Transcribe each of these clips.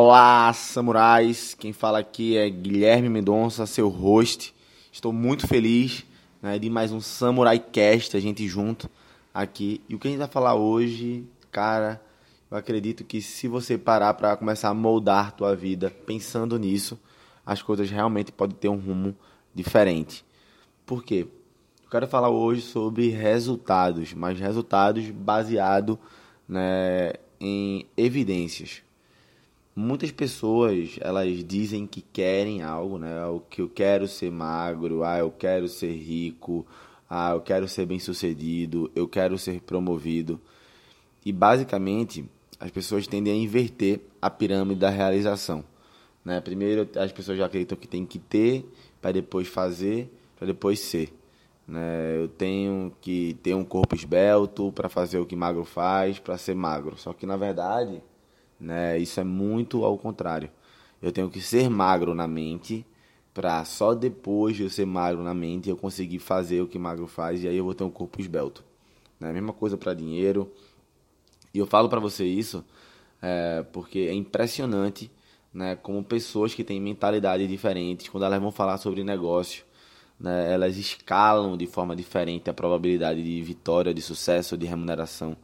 Olá, samurais! Quem fala aqui é Guilherme Mendonça, seu host. Estou muito feliz né, de mais um Samurai Cast, a gente junto aqui. E o que a gente vai falar hoje, cara, eu acredito que se você parar para começar a moldar tua vida pensando nisso, as coisas realmente podem ter um rumo diferente. Por quê? Eu quero falar hoje sobre resultados, mas resultados baseados né, em evidências. Muitas pessoas elas dizem que querem algo, né? O que eu quero ser magro, ah, eu quero ser rico, ah, eu quero ser bem sucedido, eu quero ser promovido. E basicamente as pessoas tendem a inverter a pirâmide da realização. Né? Primeiro as pessoas já acreditam que tem que ter para depois fazer, para depois ser. Né? Eu tenho que ter um corpo esbelto para fazer o que magro faz, para ser magro. Só que na verdade, né, isso é muito ao contrário. Eu tenho que ser magro na mente para só depois de eu ser magro na mente eu conseguir fazer o que magro faz e aí eu vou ter um corpo esbelto. Né? Mesma coisa para dinheiro. E eu falo para você isso é, porque é impressionante né, como pessoas que têm mentalidades diferentes, quando elas vão falar sobre negócio, né, elas escalam de forma diferente a probabilidade de vitória, de sucesso, de remuneração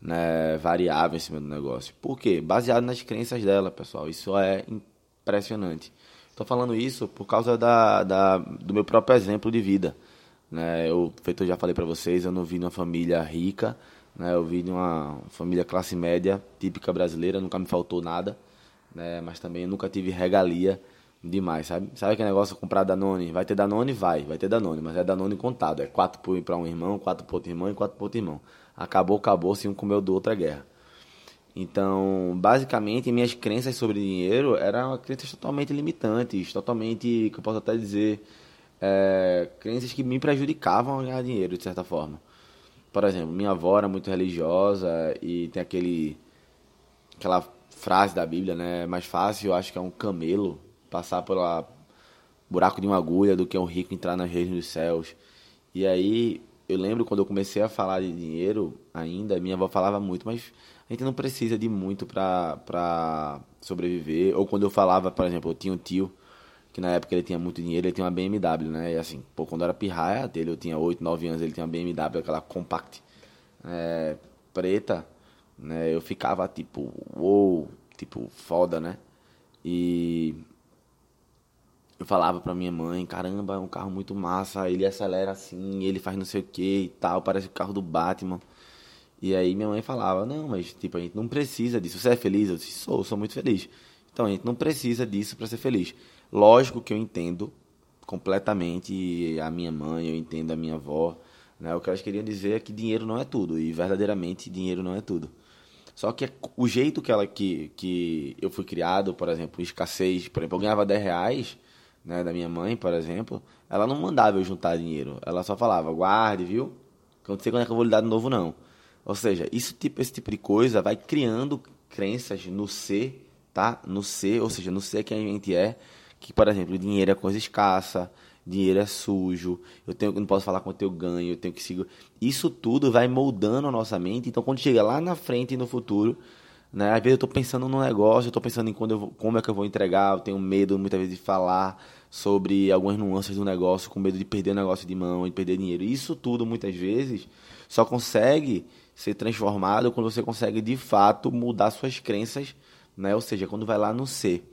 né, variável em cima do negócio. Por quê? Baseado nas crenças dela, pessoal. Isso é impressionante. Estou falando isso por causa da, da, do meu próprio exemplo de vida. Né? Eu, feito eu já falei para vocês, eu não vim de uma família rica, né? eu vim de uma família classe média, típica brasileira, nunca me faltou nada, né? mas também nunca tive regalia demais, sabe? Sabe aquele negócio comprar Danone? Vai ter Danone? Vai, vai ter Danone, mas é Danone contado. É quatro para um irmão, quatro para outro irmão e quatro para outro irmão. Acabou, acabou, se um comeu do outro é guerra. Então, basicamente, minhas crenças sobre dinheiro eram crenças totalmente limitantes, totalmente, que eu posso até dizer, é, crenças que me prejudicavam a ganhar dinheiro, de certa forma. Por exemplo, minha avó era muito religiosa e tem aquele aquela frase da Bíblia, né? É mais fácil, eu acho que é um camelo passar pelo buraco de uma agulha do que um rico entrar nas reis dos céus. E aí, eu lembro quando eu comecei a falar de dinheiro ainda, minha avó falava muito, mas a gente não precisa de muito para sobreviver. Ou quando eu falava, por exemplo, eu tinha um tio que na época ele tinha muito dinheiro, ele tinha uma BMW, né? E assim, pô, quando eu era pirraia dele, eu tinha 8, 9 anos, ele tinha uma BMW, aquela compact é, preta, né? Eu ficava tipo, uou, tipo, foda, né? E eu falava pra minha mãe, caramba, é um carro muito massa, ele acelera assim, ele faz não sei o que e tal, parece o carro do Batman. E aí minha mãe falava, não, mas tipo, a gente não precisa disso. Você é feliz? Eu disse, sou, sou muito feliz. Então a gente não precisa disso para ser feliz. Lógico que eu entendo completamente a minha mãe, eu entendo a minha avó. Né? O que elas queriam dizer é que dinheiro não é tudo. E verdadeiramente dinheiro não é tudo. Só que o jeito que ela que, que eu fui criado, por exemplo, escassez, por exemplo, eu ganhava 10 reais né, da minha mãe, por exemplo, ela não mandava eu juntar dinheiro. Ela só falava, guarde, viu? Eu não sei quando é que eu vou lhe dar de novo, não. Ou seja, isso, tipo, esse tipo de coisa vai criando crenças no ser, tá? No ser, ou seja, no ser que a gente é, que, por exemplo, dinheiro é coisa escassa, dinheiro é sujo, eu tenho não posso falar quanto eu ganho, eu tenho que seguir. Isso tudo vai moldando a nossa mente. Então, quando chega lá na frente e no futuro, né, às vezes eu estou pensando no negócio, eu estou pensando em quando eu vou, como é que eu vou entregar, eu tenho medo muitas vezes de falar sobre algumas nuances do negócio, com medo de perder o negócio de mão, de perder dinheiro. Isso tudo, muitas vezes, só consegue ser transformado quando você consegue de fato mudar suas crenças, né? Ou seja, quando vai lá no ser.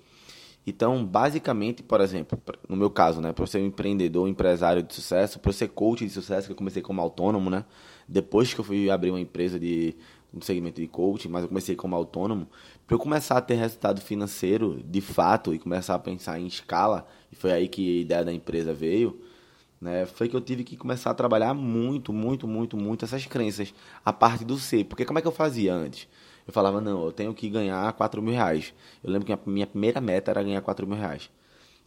Então, basicamente, por exemplo, no meu caso, né, para ser um empreendedor, empresário de sucesso, para ser coach de sucesso, que eu comecei como autônomo, né? Depois que eu fui abrir uma empresa de um segmento de coaching, mas eu comecei como autônomo, para eu começar a ter resultado financeiro de fato e começar a pensar em escala, e foi aí que a ideia da empresa veio né, foi que eu tive que começar a trabalhar muito, muito, muito, muito essas crenças, a parte do ser. Porque como é que eu fazia antes? Eu falava, não, eu tenho que ganhar 4 mil reais. Eu lembro que a minha primeira meta era ganhar 4 mil reais.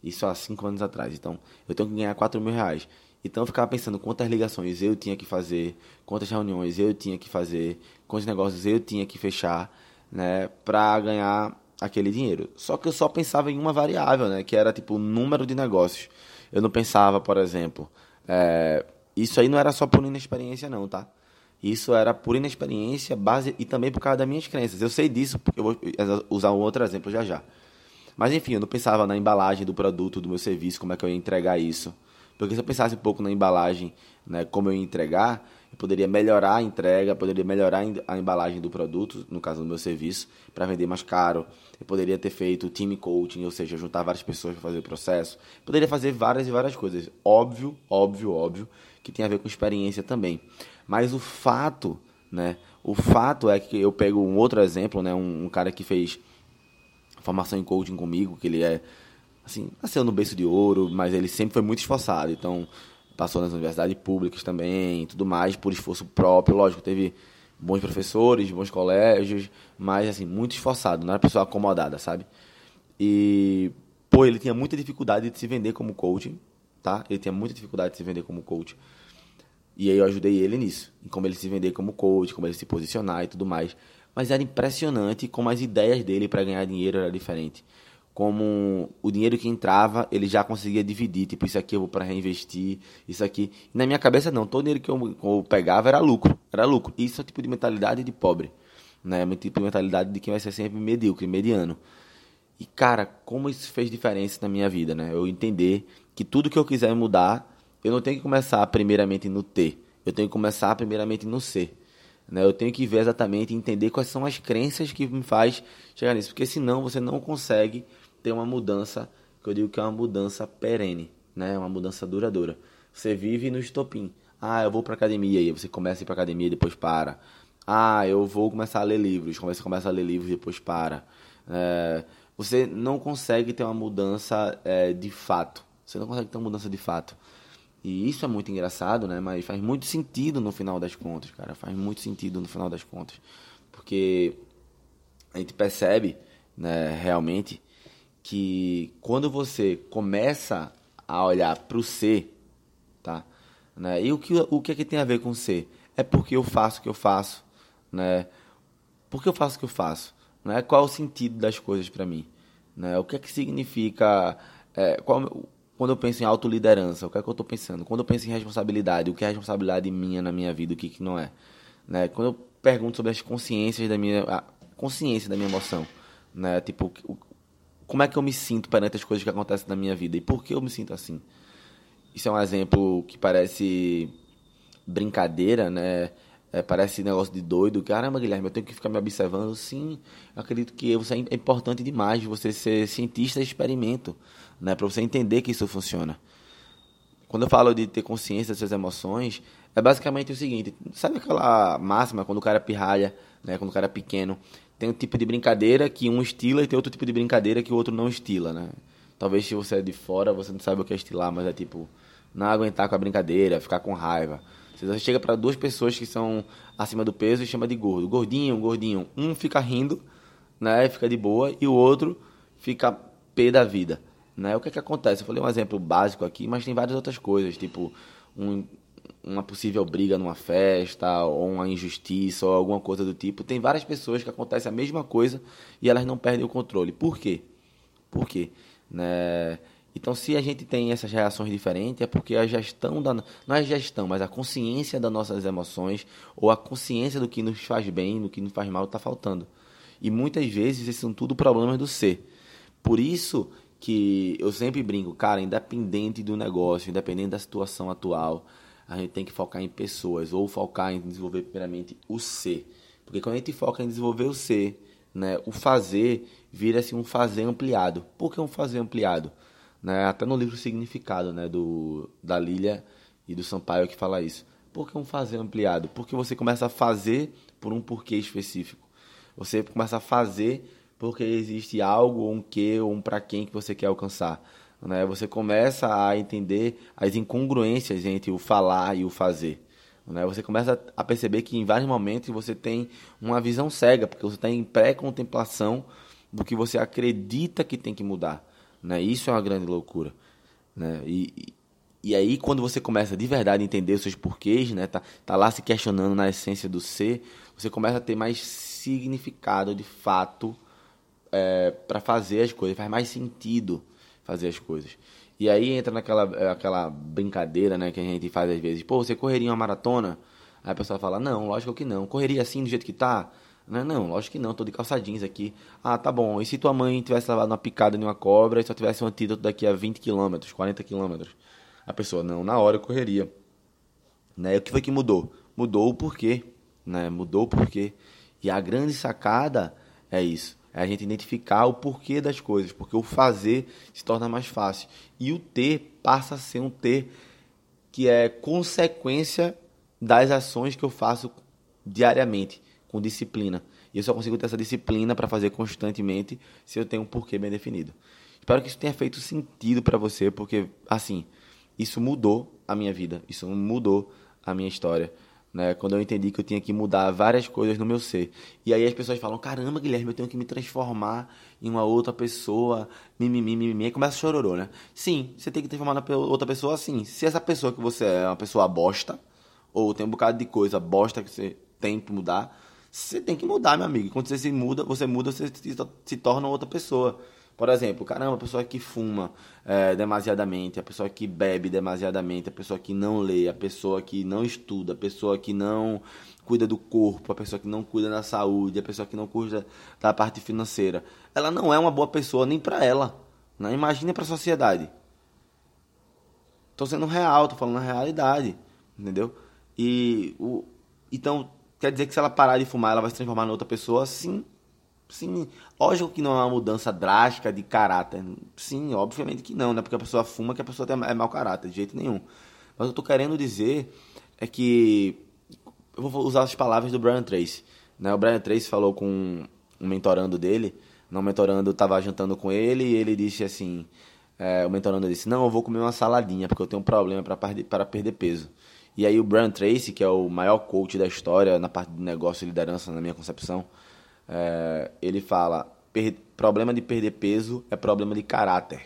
Isso há 5 anos atrás. Então, eu tenho que ganhar 4 mil reais. Então, eu ficava pensando quantas ligações eu tinha que fazer, quantas reuniões eu tinha que fazer, quantos negócios eu tinha que fechar, né, para ganhar aquele dinheiro. Só que eu só pensava em uma variável, né, que era tipo o número de negócios. Eu não pensava, por exemplo, é, isso aí não era só por inexperiência não, tá? Isso era por inexperiência, base e também por causa das minhas crenças. Eu sei disso porque eu vou usar um outro exemplo já já. Mas enfim, eu não pensava na embalagem do produto, do meu serviço, como é que eu ia entregar isso. Porque se eu pensasse um pouco na embalagem, né, como eu ia entregar, eu poderia melhorar a entrega, poderia melhorar a embalagem do produto, no caso do meu serviço, para vender mais caro. Eu poderia ter feito time coaching, ou seja, juntar várias pessoas para fazer o processo. Poderia fazer várias e várias coisas. Óbvio, óbvio, óbvio, que tem a ver com experiência também. Mas o fato, né? O fato é que eu pego um outro exemplo, né? Um, um cara que fez formação em coaching comigo, que ele é assim, nasceu no berço de ouro, mas ele sempre foi muito esforçado. Então, passou nas universidades públicas também, tudo mais, por esforço próprio. Lógico, teve bons professores, bons colégios, mas, assim, muito esforçado, não era pessoa acomodada, sabe? E, pô, ele tinha muita dificuldade de se vender como coaching, tá? Ele tinha muita dificuldade de se vender como coach. E aí eu ajudei ele nisso, em como ele se vender como coach, como ele se posicionar e tudo mais. Mas era impressionante como as ideias dele para ganhar dinheiro era diferente como o dinheiro que entrava, ele já conseguia dividir. Tipo, isso aqui eu vou para reinvestir, isso aqui. E na minha cabeça, não. Todo dinheiro que eu, eu, pegava era lucro. Era lucro. Isso é tipo de mentalidade de pobre. Né? É tipo de mentalidade de quem vai ser sempre medíocre, mediano. E, cara, como isso fez diferença na minha vida, né? Eu entender que tudo que eu quiser mudar, eu não tenho que começar primeiramente no ter. Eu tenho que começar primeiramente no ser. Né? Eu tenho que ver exatamente, entender quais são as crenças que me faz chegar nisso. Porque senão você não consegue ter uma mudança, que eu digo que é uma mudança perene, né? Uma mudança duradoura. Você vive no estopim. Ah, eu vou para academia, e você começa a ir para academia e depois para. Ah, eu vou começar a ler livros, você começa a ler livros e depois para. É, você não consegue ter uma mudança é, de fato. Você não consegue ter uma mudança de fato. E isso é muito engraçado, né? Mas faz muito sentido no final das contas, cara. Faz muito sentido no final das contas. Porque a gente percebe, né, realmente, que quando você começa a olhar para o ser, tá? Né? E o que, o que é que tem a ver com ser? É porque eu faço o que eu faço, né? Por que eu faço o que eu faço? Né? Qual é o sentido das coisas para mim? Né? O que é que significa... É, qual, quando eu penso em autoliderança, o que é que eu estou pensando? Quando eu penso em responsabilidade, o que é responsabilidade minha na minha vida, o que, que não é? Né? Quando eu pergunto sobre as consciências da minha... Consciência da minha emoção, né? Tipo, o, como é que eu me sinto perante as coisas que acontecem na minha vida e por que eu me sinto assim. Isso é um exemplo que parece brincadeira, né? É, parece negócio de doido. Caramba, Guilherme, eu tenho que ficar me observando. Sim, acredito que você é importante demais você ser cientista de experimento, né? Para você entender que isso funciona. Quando eu falo de ter consciência das suas emoções, é basicamente o seguinte: sabe aquela máxima quando o cara pirralha, né? Quando o cara é pequeno, tem um tipo de brincadeira que um estila e tem outro tipo de brincadeira que o outro não estila, né? Talvez se você é de fora, você não sabe o que é estilar, mas é tipo, não aguentar com a brincadeira, ficar com raiva. Você chega para duas pessoas que são acima do peso e chama de gordo. Gordinho, gordinho. Um fica rindo, né? Fica de boa, e o outro fica pé da vida. Né? O que é que acontece? Eu falei um exemplo básico aqui, mas tem várias outras coisas, tipo um uma possível briga numa festa, ou uma injustiça, ou alguma coisa do tipo. Tem várias pessoas que acontece a mesma coisa e elas não perdem o controle. Por quê? Por quê? Né? Então, se a gente tem essas reações diferentes, é porque a gestão da. Não é gestão, mas a consciência das nossas emoções, ou a consciência do que nos faz bem, do que nos faz mal, está faltando. E muitas vezes esses são tudo problemas do ser. Por isso que eu sempre brinco, cara, independente do negócio, independente da situação atual, a gente tem que focar em pessoas ou focar em desenvolver primeiramente o ser. Porque quando a gente foca em desenvolver o ser, né, o fazer vira-se um fazer ampliado. Por que um fazer ampliado? Né, até no livro Significado, né, do, da Lilia e do Sampaio que fala isso. Por que um fazer ampliado? Porque você começa a fazer por um porquê específico. Você começa a fazer porque existe algo, um que, ou um para quem que você quer alcançar. Né? Você começa a entender as incongruências entre o falar e o fazer. Né? Você começa a perceber que em vários momentos você tem uma visão cega, porque você está em pré-contemplação do que você acredita que tem que mudar. Né? Isso é uma grande loucura. Né? E, e aí, quando você começa de verdade a entender os seus porquês, né? tá, tá lá se questionando na essência do ser, você começa a ter mais significado de fato é, para fazer as coisas, faz mais sentido fazer as coisas. E aí entra naquela aquela brincadeira, né, que a gente faz às vezes. Pô, você correria uma maratona? Aí a pessoa fala, não, lógico que não. Correria assim do jeito que tá? Não, não, lógico que não, tô de calça jeans aqui. Ah, tá bom. E se tua mãe tivesse levado uma picada de uma cobra e só tivesse um antídoto daqui a 20 quilômetros, 40 quilômetros? A pessoa, não, na hora eu correria. Né? O que foi que mudou? Mudou o porquê. Né? Mudou o porquê. E a grande sacada é isso. É a gente identificar o porquê das coisas. Porque o fazer se torna mais fácil. E o ter passa a ser um ter que é consequência das ações que eu faço diariamente, com disciplina. E eu só consigo ter essa disciplina para fazer constantemente se eu tenho um porquê bem definido. Espero que isso tenha feito sentido para você, porque, assim, isso mudou a minha vida, isso mudou a minha história. Né, quando eu entendi que eu tinha que mudar várias coisas no meu ser. E aí as pessoas falam: caramba, Guilherme, eu tenho que me transformar em uma outra pessoa, mimimi, mimimi, e começa a chororô, né? Sim, você tem que transformar na outra pessoa assim. Se essa pessoa que você é uma pessoa bosta, ou tem um bocado de coisa bosta que você tem que mudar, você tem que mudar, meu amigo. Quando você se muda, você muda, você se torna outra pessoa. Por exemplo, caramba, a pessoa que fuma é, demasiadamente, a pessoa que bebe demasiadamente, a pessoa que não lê, a pessoa que não estuda, a pessoa que não cuida do corpo, a pessoa que não cuida da saúde, a pessoa que não cuida da parte financeira. Ela não é uma boa pessoa nem para ela. Né? Imagine para a sociedade. Tô sendo real, tô falando a realidade, entendeu? E o então quer dizer que se ela parar de fumar, ela vai se transformar em outra pessoa? Sim, Sim, lógico que não é uma mudança drástica de caráter. Sim, obviamente que não, né? Porque a pessoa fuma que a pessoa é mau caráter, de jeito nenhum. Mas eu tô querendo dizer é que eu vou usar as palavras do Brian Tracy. Né? O Brian Tracy falou com um mentorando dele, não, o mentorando estava jantando com ele e ele disse assim, é, o mentorando disse, não, eu vou comer uma saladinha porque eu tenho um problema para perder peso. E aí o Brian Tracy, que é o maior coach da história na parte de negócio e liderança na minha concepção, é, ele fala: problema de perder peso é problema de caráter.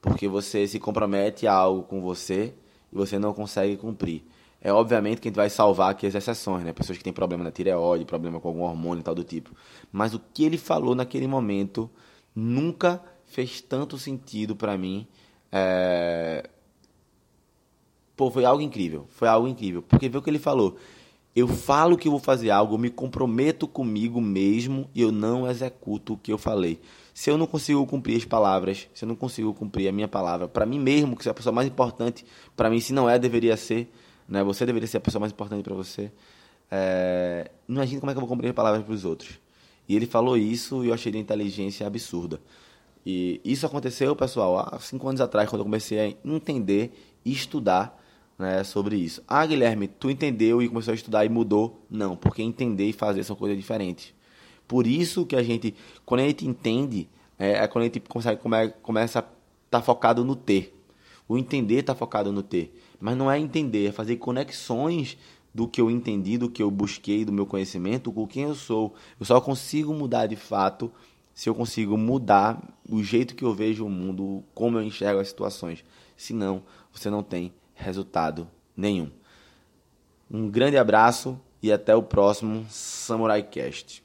Porque você se compromete a algo com você e você não consegue cumprir. É obviamente que a gente vai salvar aqui as exceções, né? Pessoas que têm problema na tireoide, problema com algum hormônio e tal do tipo. Mas o que ele falou naquele momento nunca fez tanto sentido para mim. É... Pô, foi algo incrível. Foi algo incrível. Porque viu o que ele falou? Eu falo que vou fazer algo, eu me comprometo comigo mesmo e eu não executo o que eu falei. Se eu não consigo cumprir as palavras, se eu não consigo cumprir a minha palavra, para mim mesmo, que é a pessoa mais importante, para mim, se não é, deveria ser, né? Você deveria ser a pessoa mais importante para você. É... Imagina como é que eu vou cumprir as palavras para os outros. E ele falou isso e eu achei de inteligência absurda. E isso aconteceu, pessoal, há cinco anos atrás, quando eu comecei a entender e estudar né, sobre isso. Ah, Guilherme, tu entendeu e começou a estudar e mudou? Não, porque entender e fazer são coisas diferentes. Por isso que a gente, quando a gente entende, é, é quando a gente consegue, come, começa a estar tá focado no ter. O entender está focado no ter. Mas não é entender, é fazer conexões do que eu entendi, do que eu busquei, do meu conhecimento, com quem eu sou. Eu só consigo mudar de fato se eu consigo mudar o jeito que eu vejo o mundo, como eu enxergo as situações. Senão, você não tem resultado nenhum. Um grande abraço e até o próximo Samurai Cast.